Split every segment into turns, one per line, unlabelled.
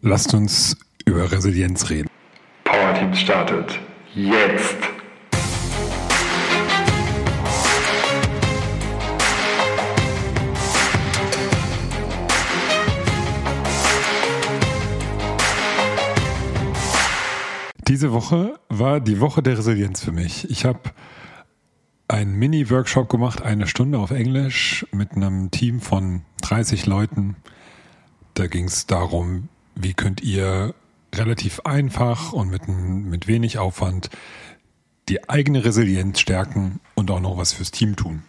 Lasst uns über Resilienz reden.
Power Teams startet jetzt.
Diese Woche war die Woche der Resilienz für mich. Ich habe einen Mini-Workshop gemacht, eine Stunde auf Englisch mit einem Team von 30 Leuten. Da ging es darum, wie könnt ihr relativ einfach und mit, mit wenig Aufwand die eigene Resilienz stärken und auch noch was fürs Team tun.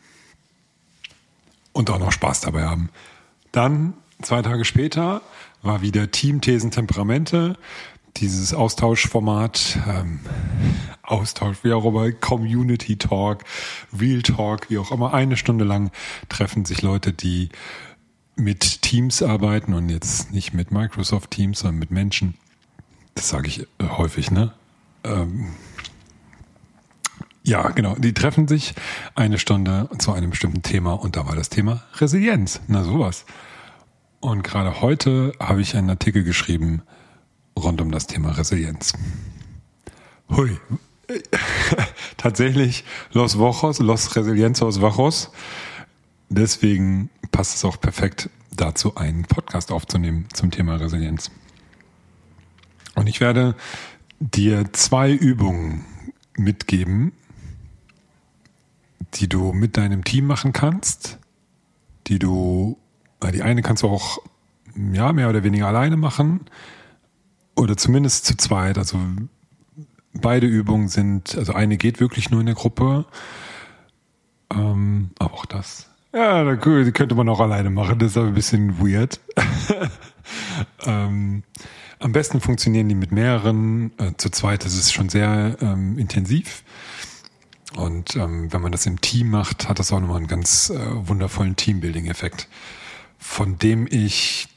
Und auch noch Spaß dabei haben. Dann, zwei Tage später, war wieder Team Thesen Temperamente. Dieses Austauschformat, ähm, Austausch, wie auch immer, Community Talk, Real Talk, wie auch immer, eine Stunde lang treffen sich Leute, die mit Teams arbeiten und jetzt nicht mit Microsoft Teams, sondern mit Menschen. Das sage ich äh, häufig, ne? Ähm, ja, genau. Die treffen sich eine Stunde zu einem bestimmten Thema und da war das Thema Resilienz. Na sowas. Und gerade heute habe ich einen Artikel geschrieben rund um das Thema Resilienz. Hui. Tatsächlich Los Vojos, Los Resilienzos Vajos. Deswegen passt es auch perfekt dazu, einen Podcast aufzunehmen zum Thema Resilienz. Und ich werde dir zwei Übungen mitgeben, die du mit deinem Team machen kannst, die du, die eine kannst du auch, ja, mehr oder weniger alleine machen oder zumindest zu zweit. Also beide Übungen sind, also eine geht wirklich nur in der Gruppe, ähm, aber auch das ja, da könnte man auch alleine machen. Das ist aber ein bisschen weird. ähm, am besten funktionieren die mit mehreren. Äh, zu zweit ist es schon sehr ähm, intensiv. Und ähm, wenn man das im Team macht, hat das auch nochmal einen ganz äh, wundervollen Teambuilding-Effekt, von dem ich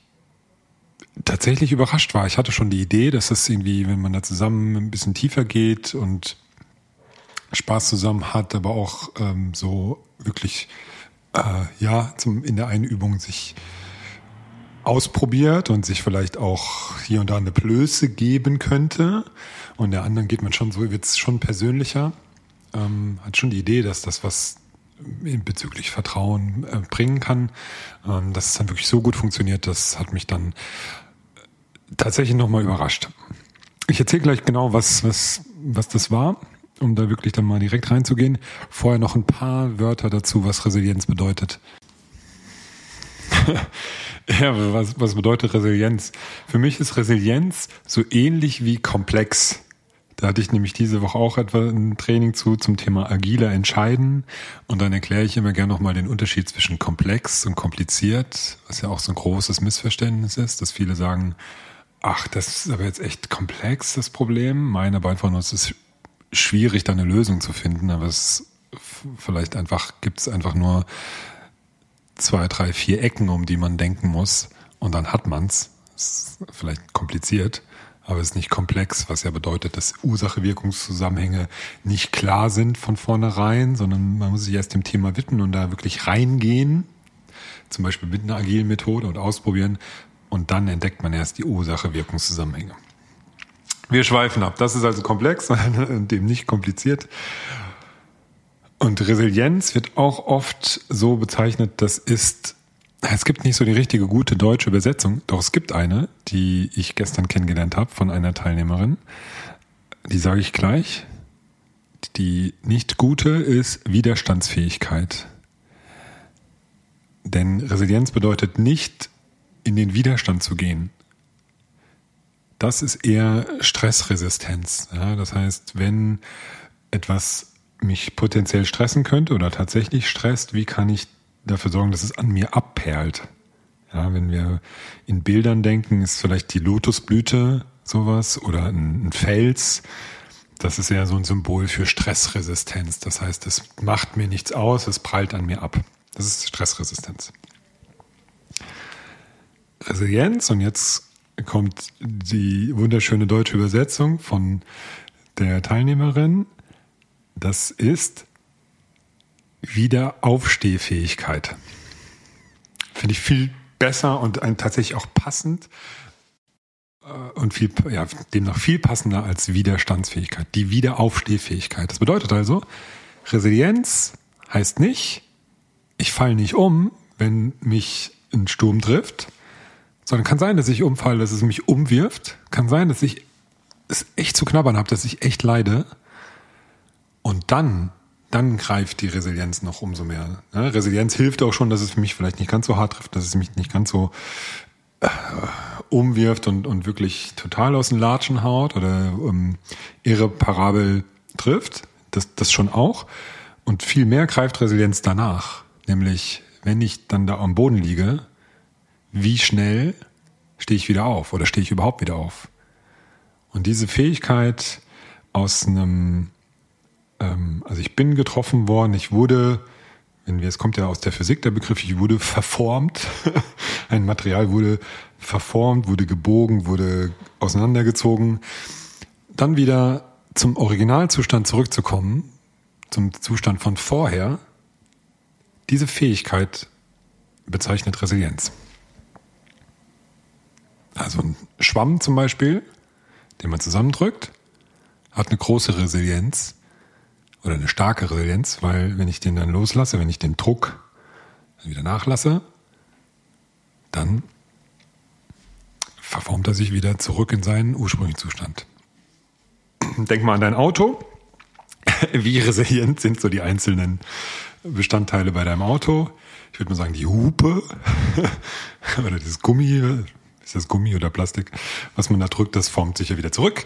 tatsächlich überrascht war. Ich hatte schon die Idee, dass das irgendwie, wenn man da zusammen ein bisschen tiefer geht und Spaß zusammen hat, aber auch ähm, so wirklich äh, ja zum, in der einen Übung sich ausprobiert und sich vielleicht auch hier und da eine Blöße geben könnte. Und der anderen geht man schon so, wird es schon persönlicher. Ähm, hat schon die Idee, dass das was bezüglich Vertrauen äh, bringen kann. Ähm, dass es dann wirklich so gut funktioniert, das hat mich dann tatsächlich nochmal überrascht. Ich erzähle gleich genau, was, was, was das war um da wirklich dann mal direkt reinzugehen, vorher noch ein paar Wörter dazu, was Resilienz bedeutet. ja, was, was bedeutet Resilienz? Für mich ist Resilienz so ähnlich wie komplex. Da hatte ich nämlich diese Woche auch etwa ein Training zu zum Thema agiler Entscheiden. Und dann erkläre ich immer gerne nochmal den Unterschied zwischen komplex und kompliziert, was ja auch so ein großes Missverständnis ist, dass viele sagen, ach, das ist aber jetzt echt komplex, das Problem. Meine einfach nur, es ist schwierig, da eine Lösung zu finden, aber es vielleicht einfach gibt es einfach nur zwei, drei, vier Ecken, um die man denken muss und dann hat man's. Ist vielleicht kompliziert, aber es ist nicht komplex, was ja bedeutet, dass Ursache-Wirkungszusammenhänge nicht klar sind von vornherein, sondern man muss sich erst dem Thema widmen und da wirklich reingehen, zum Beispiel mit einer agilen Methode und ausprobieren und dann entdeckt man erst die Ursache-Wirkungszusammenhänge. Wir schweifen ab. Das ist also komplex und dem nicht kompliziert. Und Resilienz wird auch oft so bezeichnet, das ist, es gibt nicht so die richtige gute deutsche Übersetzung, doch es gibt eine, die ich gestern kennengelernt habe von einer Teilnehmerin. Die sage ich gleich. Die nicht gute ist Widerstandsfähigkeit. Denn Resilienz bedeutet nicht, in den Widerstand zu gehen, das ist eher Stressresistenz. Ja, das heißt, wenn etwas mich potenziell stressen könnte oder tatsächlich stresst, wie kann ich dafür sorgen, dass es an mir abperlt? Ja, wenn wir in Bildern denken, ist vielleicht die Lotusblüte sowas oder ein, ein Fels. Das ist eher so ein Symbol für Stressresistenz. Das heißt, es macht mir nichts aus, es prallt an mir ab. Das ist Stressresistenz. Resilienz, und jetzt kommt die wunderschöne deutsche Übersetzung von der Teilnehmerin. Das ist Wiederaufstehfähigkeit. Finde ich viel besser und tatsächlich auch passend. und viel, ja, demnach viel passender als Widerstandsfähigkeit, die Wiederaufstehfähigkeit. Das bedeutet also, Resilienz heißt nicht, ich falle nicht um, wenn mich ein Sturm trifft, sondern kann sein, dass ich umfalle, dass es mich umwirft, kann sein, dass ich es echt zu knabbern habe, dass ich echt leide. Und dann, dann greift die Resilienz noch umso mehr. Ne? Resilienz hilft auch schon, dass es mich vielleicht nicht ganz so hart trifft, dass es mich nicht ganz so äh, umwirft und, und wirklich total aus den Latschen haut oder ähm, irreparabel trifft. Das, das schon auch. Und viel mehr greift Resilienz danach. Nämlich, wenn ich dann da am Boden liege, wie schnell stehe ich wieder auf oder stehe ich überhaupt wieder auf? Und diese Fähigkeit aus einem, ähm, also ich bin getroffen worden, ich wurde, wenn wir, es kommt ja aus der Physik der Begriff, ich wurde verformt. Ein Material wurde verformt, wurde gebogen, wurde auseinandergezogen. Dann wieder zum Originalzustand zurückzukommen, zum Zustand von vorher, diese Fähigkeit bezeichnet Resilienz. Also ein Schwamm zum Beispiel, den man zusammendrückt, hat eine große Resilienz oder eine starke Resilienz, weil wenn ich den dann loslasse, wenn ich den Druck wieder nachlasse, dann verformt er sich wieder zurück in seinen ursprünglichen Zustand. Denk mal an dein Auto. Wie resilient sind so die einzelnen Bestandteile bei deinem Auto? Ich würde mal sagen, die Hupe oder das Gummi, ist das Gummi oder Plastik, was man da drückt, das formt sich ja wieder zurück.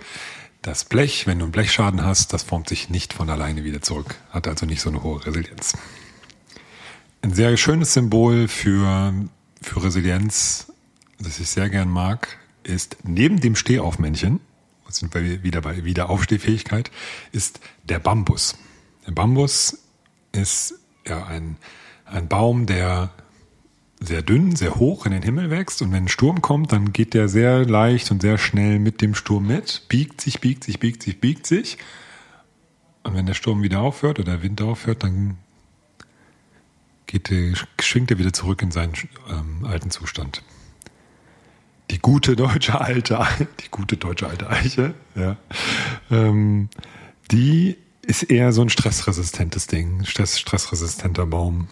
Das Blech, wenn du einen Blechschaden hast, das formt sich nicht von alleine wieder zurück, hat also nicht so eine hohe Resilienz. Ein sehr schönes Symbol für, für Resilienz, das ich sehr gern mag, ist neben dem Stehaufmännchen, sind wir wieder bei Wiederaufstehfähigkeit, ist der Bambus. Der Bambus ist ja ein, ein Baum, der sehr dünn, sehr hoch in den Himmel wächst und wenn ein Sturm kommt, dann geht der sehr leicht und sehr schnell mit dem Sturm mit, biegt sich, biegt sich, biegt sich, biegt sich. Und wenn der Sturm wieder aufhört oder der Wind aufhört, dann geht der, schwingt er wieder zurück in seinen ähm, alten Zustand. Die gute deutsche alte, die gute deutsche alte Eiche, ja, ähm, die ist eher so ein stressresistentes Ding, stress, stressresistenter Baum.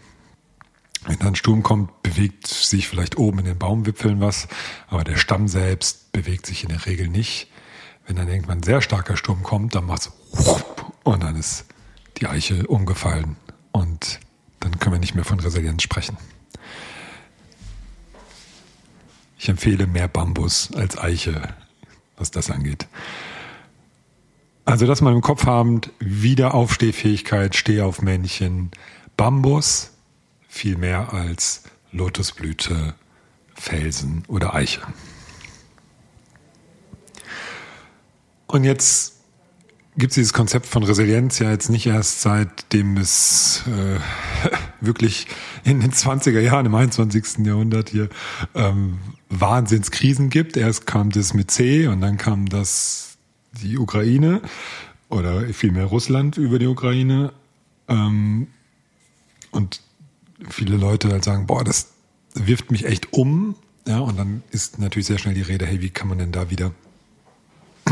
Wenn dann Sturm kommt, bewegt sich vielleicht oben in den Baumwipfeln was, aber der Stamm selbst bewegt sich in der Regel nicht. Wenn dann irgendwann ein sehr starker Sturm kommt, dann macht's und dann ist die Eiche umgefallen und dann können wir nicht mehr von Resilienz sprechen. Ich empfehle mehr Bambus als Eiche, was das angeht. Also das mal im Kopf haben, Wiederaufstehfähigkeit, Stehaufmännchen, Bambus, viel mehr als Lotusblüte, Felsen oder Eiche. Und jetzt gibt es dieses Konzept von Resilienz ja jetzt nicht erst seitdem es äh, wirklich in den 20er Jahren im 21. Jahrhundert hier ähm, Wahnsinnskrisen gibt. Erst kam das mit C und dann kam das die Ukraine oder vielmehr Russland über die Ukraine. Ähm, und viele Leute halt sagen, boah, das wirft mich echt um. Ja, und dann ist natürlich sehr schnell die Rede, hey, wie kann man denn da wieder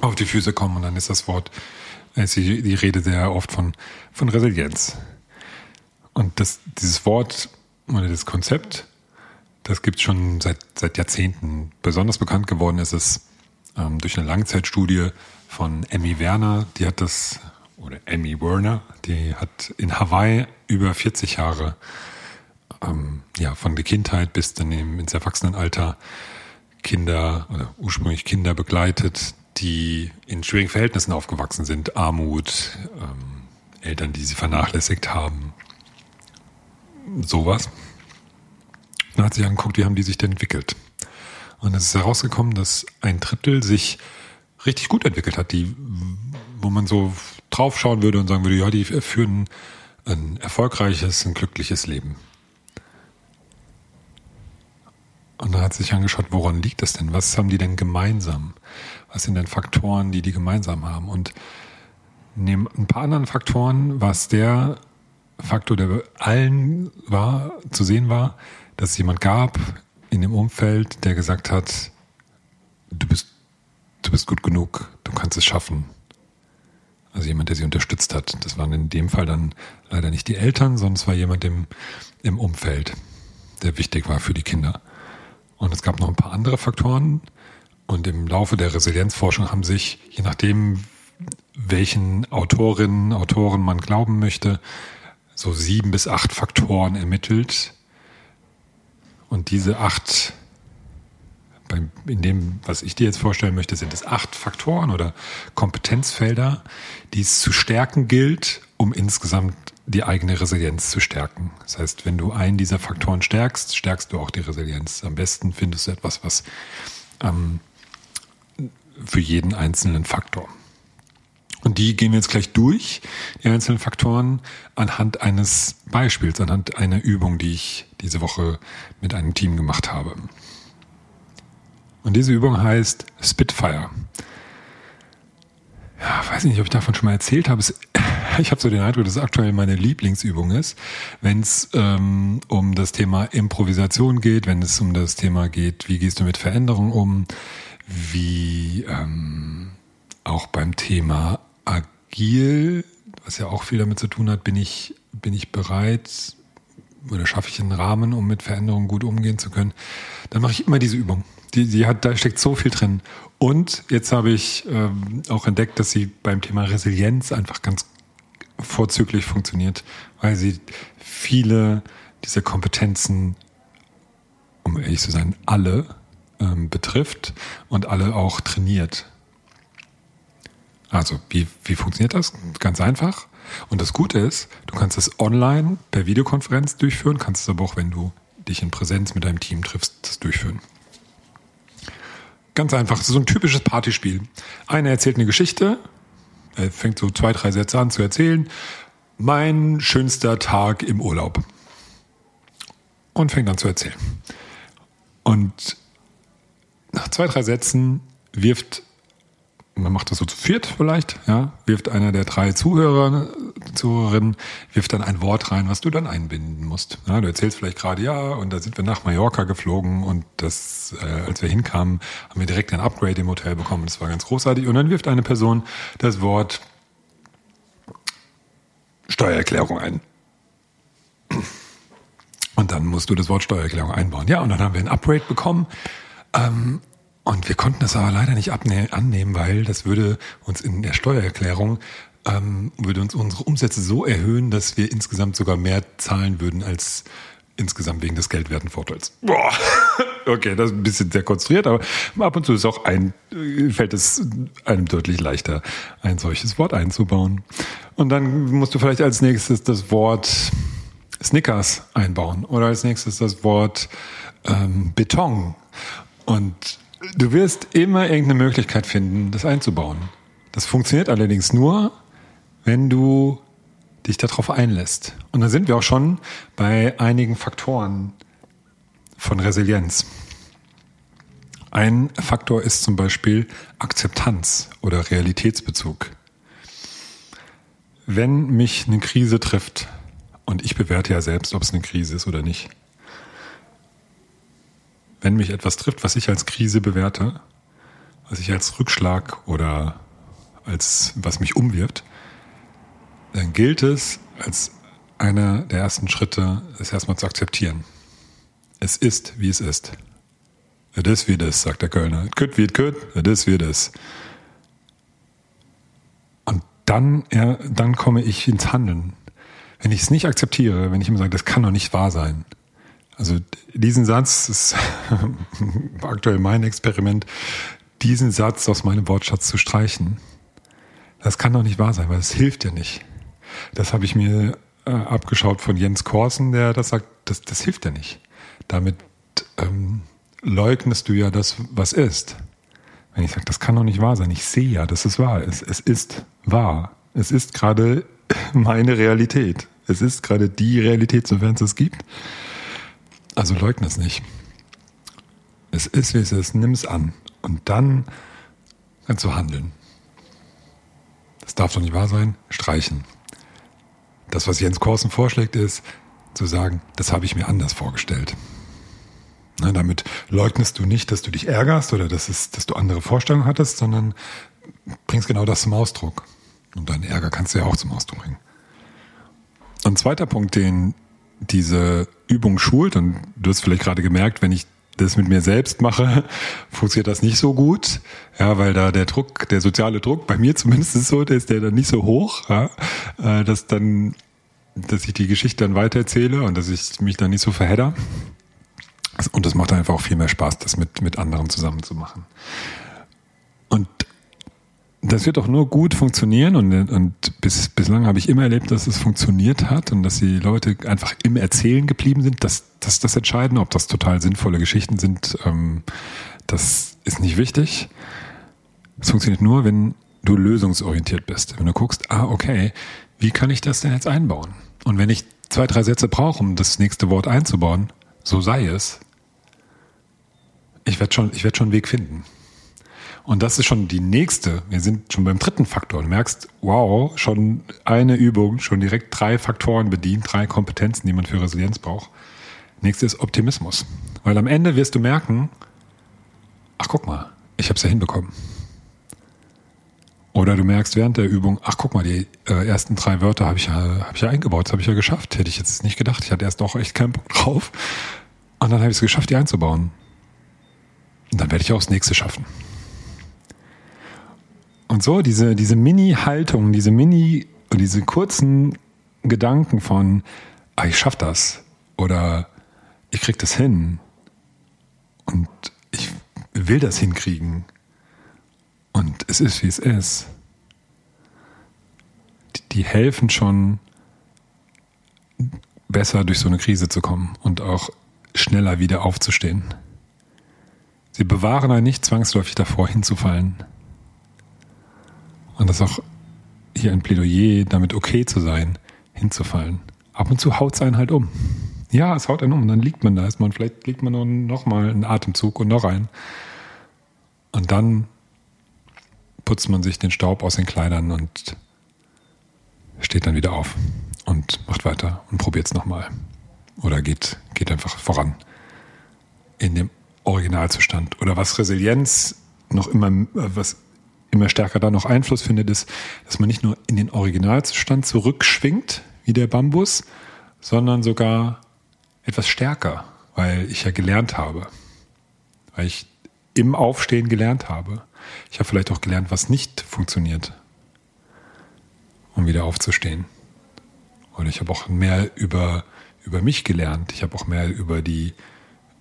auf die Füße kommen? Und dann ist das Wort, ist die, die Rede sehr oft von, von Resilienz. Und das, dieses Wort oder das Konzept, das gibt es schon seit, seit Jahrzehnten. Besonders bekannt geworden ist es ähm, durch eine Langzeitstudie von Emmy Werner, die hat das oder Emmy Werner, die hat in Hawaii über 40 Jahre, ähm, ja, von der Kindheit bis dann ins Erwachsenenalter Kinder oder ursprünglich Kinder begleitet, die in schwierigen Verhältnissen aufgewachsen sind, Armut, ähm, Eltern, die sie vernachlässigt haben, sowas. Dann hat sie angeguckt, wie haben die sich denn entwickelt. Und es ist herausgekommen, dass ein Drittel sich richtig gut entwickelt hat, die, wo man so draufschauen würde und sagen würde, ja, die führen ein erfolgreiches, ein glückliches Leben. Und dann hat sich angeschaut, woran liegt das denn? Was haben die denn gemeinsam? Was sind denn Faktoren, die die gemeinsam haben? Und neben ein paar anderen Faktoren war es der Faktor, der allen war, zu sehen war, dass es jemand gab in dem Umfeld, der gesagt hat, du bist bist gut genug, du kannst es schaffen. Also jemand, der sie unterstützt hat. Das waren in dem Fall dann leider nicht die Eltern, sondern es war jemand im, im Umfeld, der wichtig war für die Kinder. Und es gab noch ein paar andere Faktoren. Und im Laufe der Resilienzforschung haben sich, je nachdem, welchen Autorinnen, Autoren man glauben möchte, so sieben bis acht Faktoren ermittelt. Und diese acht in dem, was ich dir jetzt vorstellen möchte, sind es acht Faktoren oder Kompetenzfelder, die es zu stärken gilt, um insgesamt die eigene Resilienz zu stärken. Das heißt, wenn du einen dieser Faktoren stärkst, stärkst du auch die Resilienz. Am besten findest du etwas, was ähm, für jeden einzelnen Faktor. Und die gehen wir jetzt gleich durch, die einzelnen Faktoren, anhand eines Beispiels, anhand einer Übung, die ich diese Woche mit einem Team gemacht habe. Und diese Übung heißt Spitfire. Ja, weiß nicht, ob ich davon schon mal erzählt habe. Ich habe so den Eindruck, dass es aktuell meine Lieblingsübung ist, wenn es ähm, um das Thema Improvisation geht, wenn es um das Thema geht, wie gehst du mit Veränderungen um, wie ähm, auch beim Thema Agil, was ja auch viel damit zu tun hat, bin ich, bin ich bereit oder schaffe ich einen Rahmen, um mit Veränderungen gut umgehen zu können, dann mache ich immer diese Übung die, die hat, da steckt so viel drin. Und jetzt habe ich ähm, auch entdeckt, dass sie beim Thema Resilienz einfach ganz vorzüglich funktioniert, weil sie viele dieser Kompetenzen, um ehrlich zu sein, alle ähm, betrifft und alle auch trainiert. Also, wie, wie funktioniert das? Ganz einfach. Und das Gute ist, du kannst es online per Videokonferenz durchführen, kannst es aber auch, wenn du dich in Präsenz mit deinem Team triffst, das durchführen. Ganz einfach, so ein typisches Partyspiel. Einer erzählt eine Geschichte, er fängt so zwei, drei Sätze an zu erzählen. Mein schönster Tag im Urlaub. Und fängt an zu erzählen. Und nach zwei, drei Sätzen wirft man macht das so zu viert vielleicht, ja, wirft einer der drei Zuhörer, Zuhörerinnen, wirft dann ein Wort rein, was du dann einbinden musst. Ja, du erzählst vielleicht gerade, ja, und da sind wir nach Mallorca geflogen und das, äh, als wir hinkamen, haben wir direkt ein Upgrade im Hotel bekommen. Das war ganz großartig. Und dann wirft eine Person das Wort Steuererklärung ein. Und dann musst du das Wort Steuererklärung einbauen. Ja, und dann haben wir ein Upgrade bekommen. Ähm, und wir konnten das aber leider nicht annehmen, weil das würde uns in der Steuererklärung ähm, würde uns unsere Umsätze so erhöhen, dass wir insgesamt sogar mehr zahlen würden als insgesamt wegen des Geldwertenvorteils. Boah. Okay, das ist ein bisschen sehr konstruiert, aber ab und zu ist auch ein, fällt es einem deutlich leichter, ein solches Wort einzubauen. Und dann musst du vielleicht als nächstes das Wort Snickers einbauen oder als nächstes das Wort ähm, Beton. Und Du wirst immer irgendeine Möglichkeit finden, das einzubauen. Das funktioniert allerdings nur, wenn du dich darauf einlässt. Und da sind wir auch schon bei einigen Faktoren von Resilienz. Ein Faktor ist zum Beispiel Akzeptanz oder Realitätsbezug. Wenn mich eine Krise trifft, und ich bewerte ja selbst, ob es eine Krise ist oder nicht, wenn mich etwas trifft, was ich als Krise bewerte, was ich als Rückschlag oder als was mich umwirft, dann gilt es als einer der ersten Schritte, es erstmal zu akzeptieren. Es ist, wie es ist. Es ist, wie es ist, sagt der Kölner. Es könnte, wie es könnte, es ist, wie es ist. Und dann, ja, dann komme ich ins Handeln. Wenn ich es nicht akzeptiere, wenn ich immer sage, das kann doch nicht wahr sein, also diesen Satz ist aktuell mein Experiment, diesen Satz aus meinem Wortschatz zu streichen. Das kann doch nicht wahr sein, weil es hilft ja nicht. Das habe ich mir äh, abgeschaut von Jens Korsen, der das sagt, das, das hilft ja nicht. Damit ähm, leugnest du ja das, was ist. Wenn ich sage, das kann doch nicht wahr sein, ich sehe ja, dass es wahr ist. Es ist wahr. Es ist gerade meine Realität. Es ist gerade die Realität, sofern es es gibt. Also leugne es nicht. Es ist, wie es ist, nimm es an. Und dann kannst du handeln. Das darf doch nicht wahr sein. Streichen. Das, was Jens Korsen vorschlägt, ist zu sagen, das habe ich mir anders vorgestellt. Na, damit leugnest du nicht, dass du dich ärgerst oder dass, es, dass du andere Vorstellungen hattest, sondern bringst genau das zum Ausdruck. Und deinen Ärger kannst du ja auch zum Ausdruck bringen. Ein zweiter Punkt, den diese Übung schult, und du hast vielleicht gerade gemerkt, wenn ich das mit mir selbst mache, funktioniert das nicht so gut. Ja, weil da der Druck, der soziale Druck, bei mir zumindest ist so, der ist der dann nicht so hoch, ja, äh, dass dann, dass ich die Geschichte dann weitererzähle und dass ich mich dann nicht so verhedder. Und das macht einfach auch viel mehr Spaß, das mit, mit anderen zusammen zu machen. Und das wird auch nur gut funktionieren und, und bis, bislang habe ich immer erlebt, dass es funktioniert hat und dass die Leute einfach im Erzählen geblieben sind. Das, das das Entscheidende, ob das total sinnvolle Geschichten sind, ähm, das ist nicht wichtig. Es funktioniert nur, wenn du lösungsorientiert bist. Wenn du guckst, ah, okay, wie kann ich das denn jetzt einbauen? Und wenn ich zwei, drei Sätze brauche, um das nächste Wort einzubauen, so sei es. Ich werde schon, ich werde schon einen Weg finden. Und das ist schon die nächste. Wir sind schon beim dritten Faktor. Du merkst, wow, schon eine Übung, schon direkt drei Faktoren bedient, drei Kompetenzen, die man für Resilienz braucht. Nächste ist Optimismus. Weil am Ende wirst du merken, ach guck mal, ich habe es ja hinbekommen. Oder du merkst während der Übung, ach guck mal, die äh, ersten drei Wörter habe ich, ja, hab ich ja eingebaut, das habe ich ja geschafft. Hätte ich jetzt nicht gedacht. Ich hatte erst auch echt keinen Bock drauf. Und dann habe ich es geschafft, die einzubauen. Und dann werde ich auch das nächste schaffen. Und so, diese, diese Mini-Haltung, diese Mini, diese kurzen Gedanken von, ah, ich schaff das. Oder ich krieg das hin. Und ich will das hinkriegen. Und es ist, wie es ist. Die, die helfen schon, besser durch so eine Krise zu kommen und auch schneller wieder aufzustehen. Sie bewahren einen nicht zwangsläufig davor hinzufallen. Und das ist auch hier ein Plädoyer, damit okay zu sein, hinzufallen. Ab und zu haut es einen halt um. Ja, es haut einen um. Dann liegt man da erstmal. Vielleicht liegt man noch mal einen Atemzug und noch einen. Und dann putzt man sich den Staub aus den Kleidern und steht dann wieder auf und macht weiter und probiert es nochmal. Oder geht, geht einfach voran in dem Originalzustand. Oder was Resilienz noch immer, was immer stärker da noch Einfluss findet, ist, dass man nicht nur in den Originalzustand zurückschwingt, wie der Bambus, sondern sogar etwas stärker, weil ich ja gelernt habe. Weil ich im Aufstehen gelernt habe. Ich habe vielleicht auch gelernt, was nicht funktioniert, um wieder aufzustehen. Und ich habe auch mehr über, über mich gelernt. Ich habe auch mehr über die,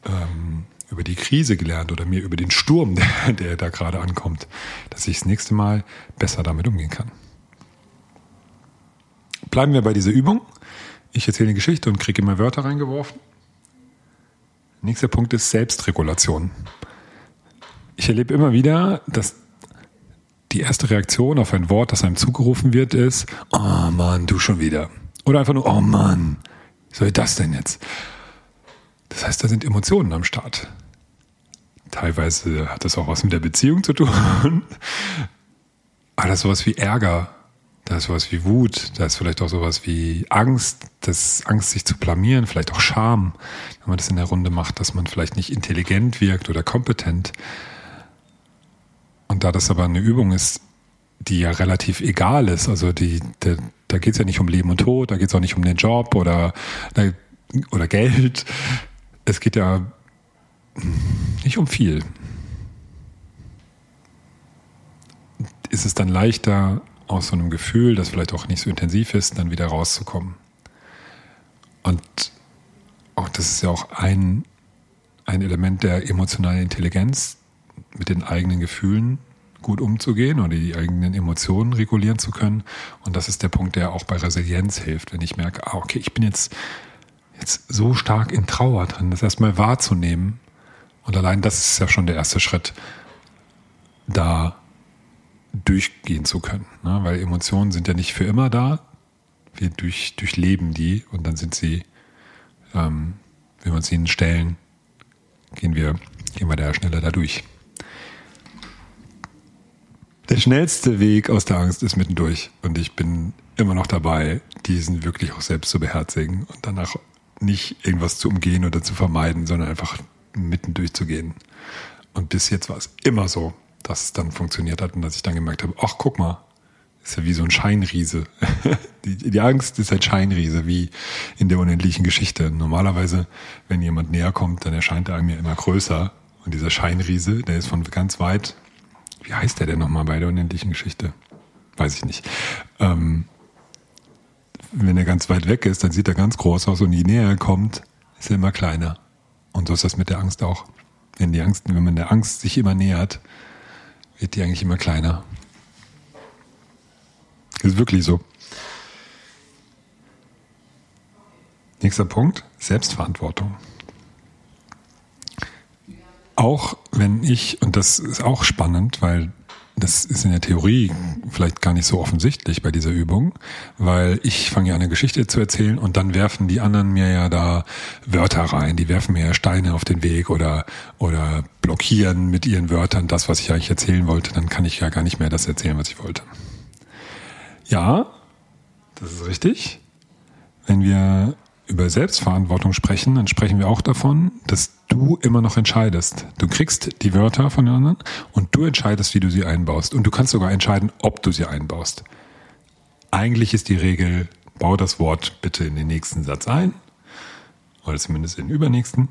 ähm, über die Krise gelernt oder mir über den Sturm, der, der da gerade ankommt, dass ich das nächste Mal besser damit umgehen kann. Bleiben wir bei dieser Übung. Ich erzähle eine Geschichte und kriege immer Wörter reingeworfen. Nächster Punkt ist Selbstregulation. Ich erlebe immer wieder, dass die erste Reaktion auf ein Wort, das einem zugerufen wird, ist, oh Mann, du schon wieder. Oder einfach nur, oh Mann, soll das denn jetzt? Das heißt, da sind Emotionen am Start. Teilweise hat das auch was mit der Beziehung zu tun. Aber da ist sowas wie Ärger, da ist sowas wie Wut, da ist vielleicht auch sowas wie Angst, das Angst, sich zu blamieren, vielleicht auch Scham, wenn man das in der Runde macht, dass man vielleicht nicht intelligent wirkt oder kompetent. Und da das aber eine Übung ist, die ja relativ egal ist, also die, der, da geht es ja nicht um Leben und Tod, da geht es auch nicht um den Job oder, oder Geld, es geht ja nicht um viel. Ist es dann leichter, aus so einem Gefühl, das vielleicht auch nicht so intensiv ist, dann wieder rauszukommen? Und auch das ist ja auch ein, ein Element der emotionalen Intelligenz, mit den eigenen Gefühlen gut umzugehen oder die eigenen Emotionen regulieren zu können. Und das ist der Punkt, der auch bei Resilienz hilft. Wenn ich merke, ah, okay, ich bin jetzt jetzt so stark in Trauer drin, das erstmal wahrzunehmen. Und allein das ist ja schon der erste Schritt, da durchgehen zu können. Ne? Weil Emotionen sind ja nicht für immer da. Wir durch, durchleben die und dann sind sie, ähm, wenn wir uns ihnen stellen, gehen wir, gehen wir da schneller da durch. Der schnellste Weg aus der Angst ist mittendurch. Und ich bin immer noch dabei, diesen wirklich auch selbst zu beherzigen und danach nicht irgendwas zu umgehen oder zu vermeiden, sondern einfach mitten durchzugehen. Und bis jetzt war es immer so, dass es dann funktioniert hat und dass ich dann gemerkt habe, ach guck mal, ist ja wie so ein Scheinriese. die, die Angst ist ein Scheinriese, wie in der unendlichen Geschichte. Normalerweise, wenn jemand näher kommt, dann erscheint er mir immer größer. Und dieser Scheinriese, der ist von ganz weit. Wie heißt der denn nochmal bei der unendlichen Geschichte? Weiß ich nicht. Ähm, wenn er ganz weit weg ist, dann sieht er ganz groß aus und je näher er kommt, ist er immer kleiner. Und so ist das mit der Angst auch. Wenn die Angst, wenn man der Angst sich immer nähert, wird die eigentlich immer kleiner. Ist wirklich so. Nächster Punkt, Selbstverantwortung. Auch wenn ich, und das ist auch spannend, weil das ist in der Theorie vielleicht gar nicht so offensichtlich bei dieser Übung, weil ich fange ja eine Geschichte zu erzählen und dann werfen die anderen mir ja da Wörter rein, die werfen mir ja Steine auf den Weg oder, oder blockieren mit ihren Wörtern das, was ich eigentlich erzählen wollte, dann kann ich ja gar nicht mehr das erzählen, was ich wollte. Ja, das ist richtig. Wenn wir über Selbstverantwortung sprechen, dann sprechen wir auch davon, dass du immer noch entscheidest. Du kriegst die Wörter von den anderen und du entscheidest, wie du sie einbaust. Und du kannst sogar entscheiden, ob du sie einbaust. Eigentlich ist die Regel, bau das Wort bitte in den nächsten Satz ein. Oder zumindest in den übernächsten.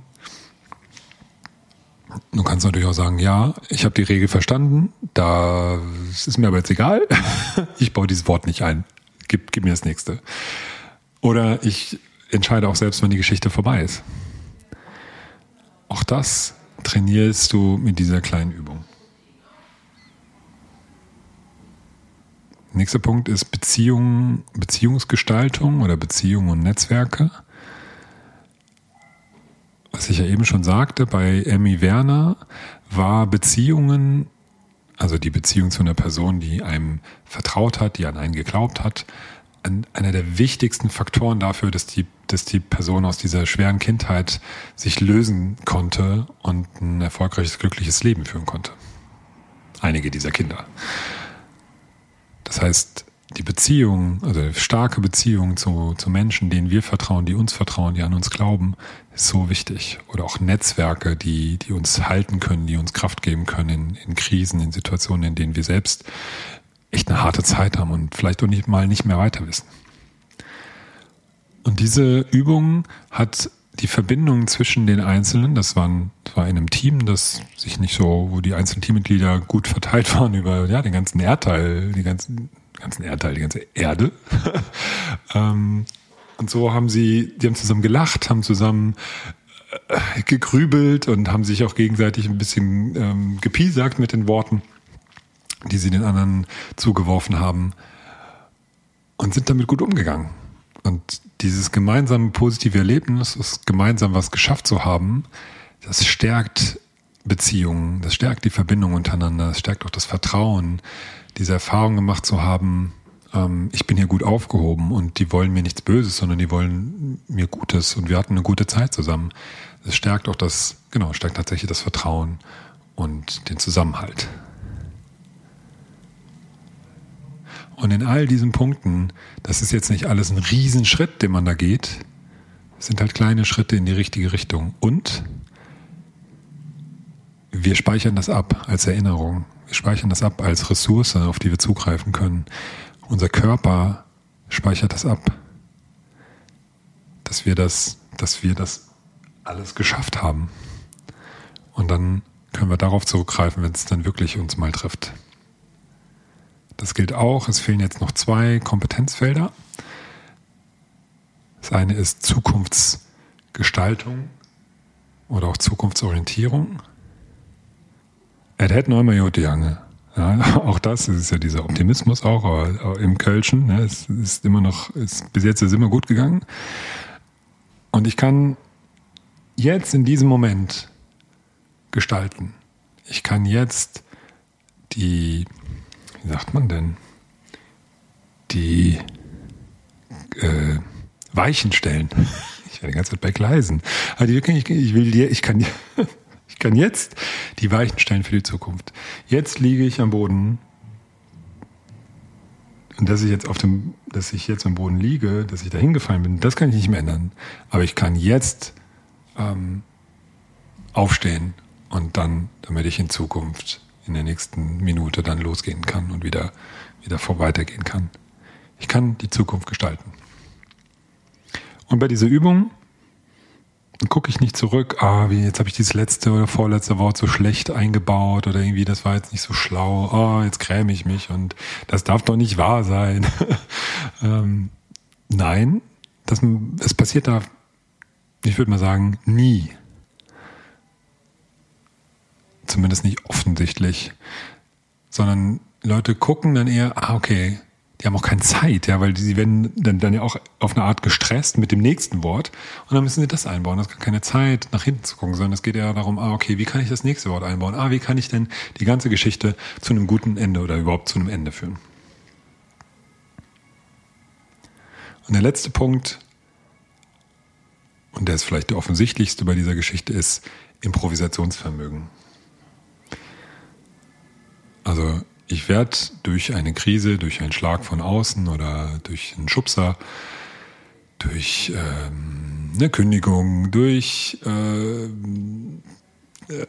Du kannst natürlich auch sagen, ja, ich habe die Regel verstanden, da ist mir aber jetzt egal. ich baue dieses Wort nicht ein. Gib, gib mir das nächste. Oder ich entscheide auch selbst, wenn die Geschichte vorbei ist. Auch das trainierst du mit dieser kleinen Übung. Nächster Punkt ist Beziehung, Beziehungsgestaltung oder Beziehungen und Netzwerke. Was ich ja eben schon sagte, bei Emmy Werner war Beziehungen, also die Beziehung zu einer Person, die einem vertraut hat, die an einen geglaubt hat, einer der wichtigsten Faktoren dafür, dass die, dass die Person aus dieser schweren Kindheit sich lösen konnte und ein erfolgreiches, glückliches Leben führen konnte. Einige dieser Kinder. Das heißt, die Beziehung, also starke Beziehung zu, zu Menschen, denen wir vertrauen, die uns vertrauen, die an uns glauben, ist so wichtig. Oder auch Netzwerke, die, die uns halten können, die uns Kraft geben können in, in Krisen, in Situationen, in denen wir selbst echt eine harte Zeit haben und vielleicht auch nicht mal nicht mehr weiter wissen. Und diese Übung hat die Verbindung zwischen den Einzelnen, das, waren, das war in einem Team, das sich nicht so, wo die einzelnen Teammitglieder gut verteilt waren über ja, den ganzen Erdteil, die ganzen, ganzen Erdteil, die ganze Erde. Ähm, und so haben sie, die haben zusammen gelacht, haben zusammen äh, gegrübelt und haben sich auch gegenseitig ein bisschen ähm, gepiesackt mit den Worten die sie den anderen zugeworfen haben und sind damit gut umgegangen. Und dieses gemeinsame positive Erlebnis, das gemeinsam was geschafft zu haben, das stärkt Beziehungen, das stärkt die Verbindung untereinander, das stärkt auch das Vertrauen, diese Erfahrung gemacht zu haben, ähm, ich bin hier gut aufgehoben und die wollen mir nichts Böses, sondern die wollen mir Gutes und wir hatten eine gute Zeit zusammen. Das stärkt auch das, genau, stärkt tatsächlich das Vertrauen und den Zusammenhalt. Und in all diesen Punkten, das ist jetzt nicht alles ein Riesenschritt, den man da geht, sind halt kleine Schritte in die richtige Richtung. Und wir speichern das ab als Erinnerung. Wir speichern das ab als Ressource, auf die wir zugreifen können. Unser Körper speichert das ab, dass wir das, dass wir das alles geschafft haben. Und dann können wir darauf zurückgreifen, wenn es dann wirklich uns mal trifft. Das gilt auch. Es fehlen jetzt noch zwei Kompetenzfelder. Das eine ist Zukunftsgestaltung oder auch Zukunftsorientierung. Er hätte noch immer Jote Jange. Ja, auch das ist ja dieser Optimismus auch, aber im Kölschen. Ne, es ist immer noch, ist, bis jetzt ist es immer gut gegangen. Und ich kann jetzt in diesem Moment gestalten. Ich kann jetzt die wie sagt man denn, die äh, Weichen stellen. Ich werde die ganze Zeit bei Gleisen. Die, ich, ich will dir, ich kann, ich kann jetzt die Weichen stellen für die Zukunft. Jetzt liege ich am Boden. Und dass ich jetzt auf dem, dass ich jetzt am Boden liege, dass ich da hingefallen bin, das kann ich nicht mehr ändern. Aber ich kann jetzt ähm, aufstehen und dann, damit ich in Zukunft in der nächsten Minute dann losgehen kann und wieder, wieder weitergehen kann. Ich kann die Zukunft gestalten. Und bei dieser Übung gucke ich nicht zurück, ah, wie jetzt habe ich dieses letzte oder vorletzte Wort so schlecht eingebaut oder irgendwie, das war jetzt nicht so schlau, oh, jetzt gräme ich mich und das darf doch nicht wahr sein. ähm, nein, das, es passiert da, ich würde mal sagen, nie. Zumindest nicht offensichtlich. Sondern Leute gucken dann eher, ah, okay, die haben auch keine Zeit, ja, weil sie werden dann, dann ja auch auf eine Art gestresst mit dem nächsten Wort und dann müssen sie das einbauen. Das ist keine Zeit, nach hinten zu gucken, sondern es geht eher darum, ah, okay, wie kann ich das nächste Wort einbauen? Ah, wie kann ich denn die ganze Geschichte zu einem guten Ende oder überhaupt zu einem Ende führen? Und der letzte Punkt, und der ist vielleicht der offensichtlichste bei dieser Geschichte, ist Improvisationsvermögen. Also ich werde durch eine Krise, durch einen Schlag von außen oder durch einen Schubser, durch ähm, eine Kündigung, durch äh, äh,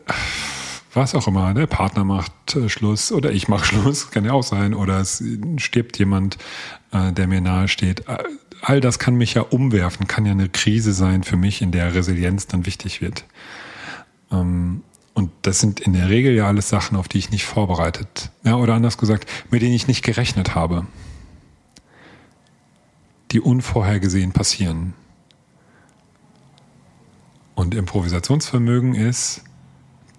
was auch immer, der Partner macht äh, Schluss oder ich mache Schluss, kann ja auch sein, oder es stirbt jemand, äh, der mir nahe steht. All das kann mich ja umwerfen, kann ja eine Krise sein für mich, in der Resilienz dann wichtig wird. Ähm, und das sind in der Regel ja alles Sachen, auf die ich nicht vorbereitet, ja, oder anders gesagt, mit denen ich nicht gerechnet habe, die unvorhergesehen passieren. Und Improvisationsvermögen ist,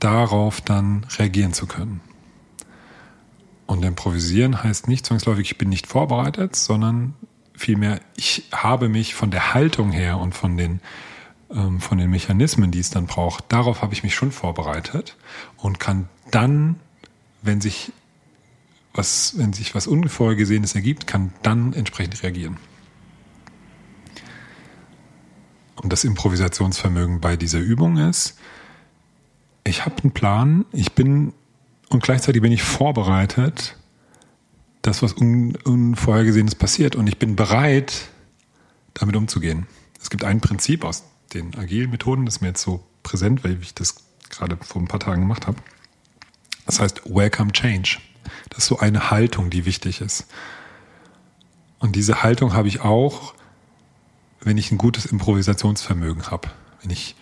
darauf dann reagieren zu können. Und improvisieren heißt nicht zwangsläufig, ich bin nicht vorbereitet, sondern vielmehr, ich habe mich von der Haltung her und von den von den Mechanismen, die es dann braucht, darauf habe ich mich schon vorbereitet und kann dann, wenn sich was, wenn sich was Unvorhergesehenes ergibt, kann dann entsprechend reagieren. Und das Improvisationsvermögen bei dieser Übung ist, ich habe einen Plan, ich bin und gleichzeitig bin ich vorbereitet, dass was Un Unvorhergesehenes passiert und ich bin bereit, damit umzugehen. Es gibt ein Prinzip aus den agilen Methoden, das ist mir jetzt so präsent, weil ich das gerade vor ein paar Tagen gemacht habe. Das heißt Welcome Change. Das ist so eine Haltung, die wichtig ist. Und diese Haltung habe ich auch, wenn ich ein gutes Improvisationsvermögen habe. Wenn ich,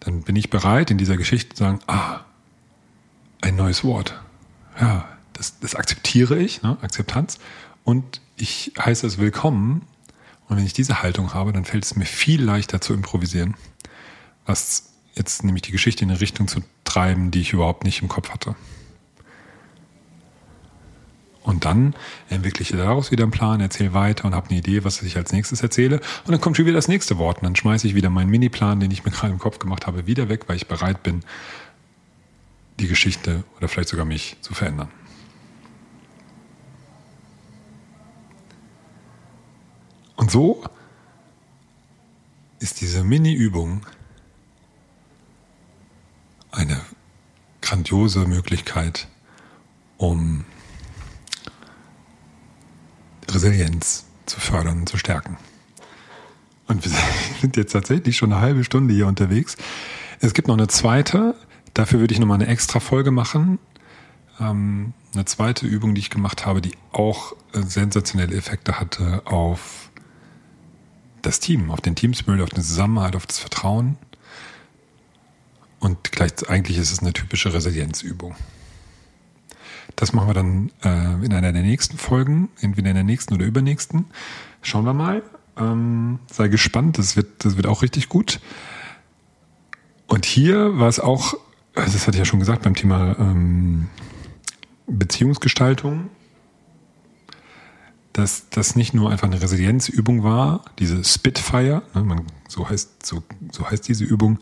dann bin ich bereit, in dieser Geschichte zu sagen, ah, ein neues Wort. Ja, das, das akzeptiere ich, ne? Akzeptanz. Und ich heiße es willkommen und wenn ich diese Haltung habe, dann fällt es mir viel leichter zu improvisieren. Was jetzt nämlich die Geschichte in eine Richtung zu treiben, die ich überhaupt nicht im Kopf hatte. Und dann entwickle ich daraus wieder einen Plan, erzähle weiter und habe eine Idee, was ich als nächstes erzähle. Und dann kommt schon wieder das nächste Wort. Und dann schmeiße ich wieder meinen Mini-Plan, den ich mir gerade im Kopf gemacht habe, wieder weg, weil ich bereit bin, die Geschichte oder vielleicht sogar mich zu verändern. Und so ist diese Mini-Übung eine grandiose Möglichkeit, um Resilienz zu fördern und zu stärken. Und wir sind jetzt tatsächlich schon eine halbe Stunde hier unterwegs. Es gibt noch eine zweite, dafür würde ich nochmal eine extra Folge machen. Ähm, eine zweite Übung, die ich gemacht habe, die auch sensationelle Effekte hatte auf das Team, auf den Teamspirit, auf den Zusammenhalt, auf das Vertrauen. Und gleich, eigentlich ist es eine typische Resilienzübung. Das machen wir dann äh, in einer der nächsten Folgen, entweder in der nächsten oder übernächsten. Schauen wir mal. Ähm, sei gespannt, das wird, das wird auch richtig gut. Und hier war es auch, also das hatte ich ja schon gesagt beim Thema ähm, Beziehungsgestaltung, dass das nicht nur einfach eine Resilienzübung war, diese Spitfire, ne, man, so, heißt, so, so heißt diese Übung,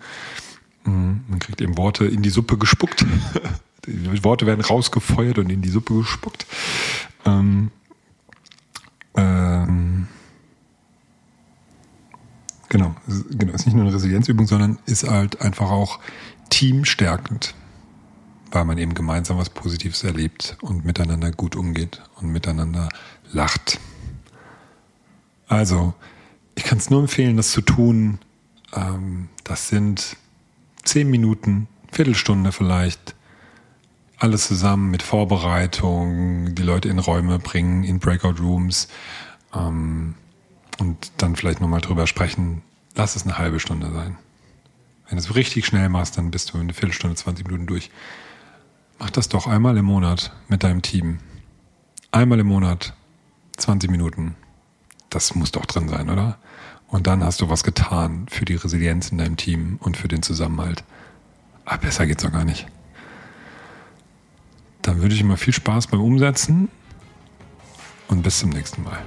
mhm, man kriegt eben Worte in die Suppe gespuckt, die Worte werden rausgefeuert und in die Suppe gespuckt. Ähm, ähm, genau, genau, ist nicht nur eine Resilienzübung, sondern ist halt einfach auch teamstärkend, weil man eben gemeinsam was Positives erlebt und miteinander gut umgeht und miteinander lacht. Also, ich kann es nur empfehlen, das zu tun. Ähm, das sind zehn Minuten, Viertelstunde vielleicht, alles zusammen mit Vorbereitung, die Leute in Räume bringen, in Breakout Rooms ähm, und dann vielleicht nochmal drüber sprechen. Lass es eine halbe Stunde sein. Wenn du es richtig schnell machst, dann bist du in eine Viertelstunde, 20 Minuten durch. Mach das doch einmal im Monat mit deinem Team. Einmal im Monat, 20 Minuten. Das muss doch drin sein, oder? Und dann hast du was getan für die Resilienz in deinem Team und für den Zusammenhalt. Ah, besser geht's doch gar nicht. Dann wünsche ich mal viel Spaß beim Umsetzen und bis zum nächsten Mal.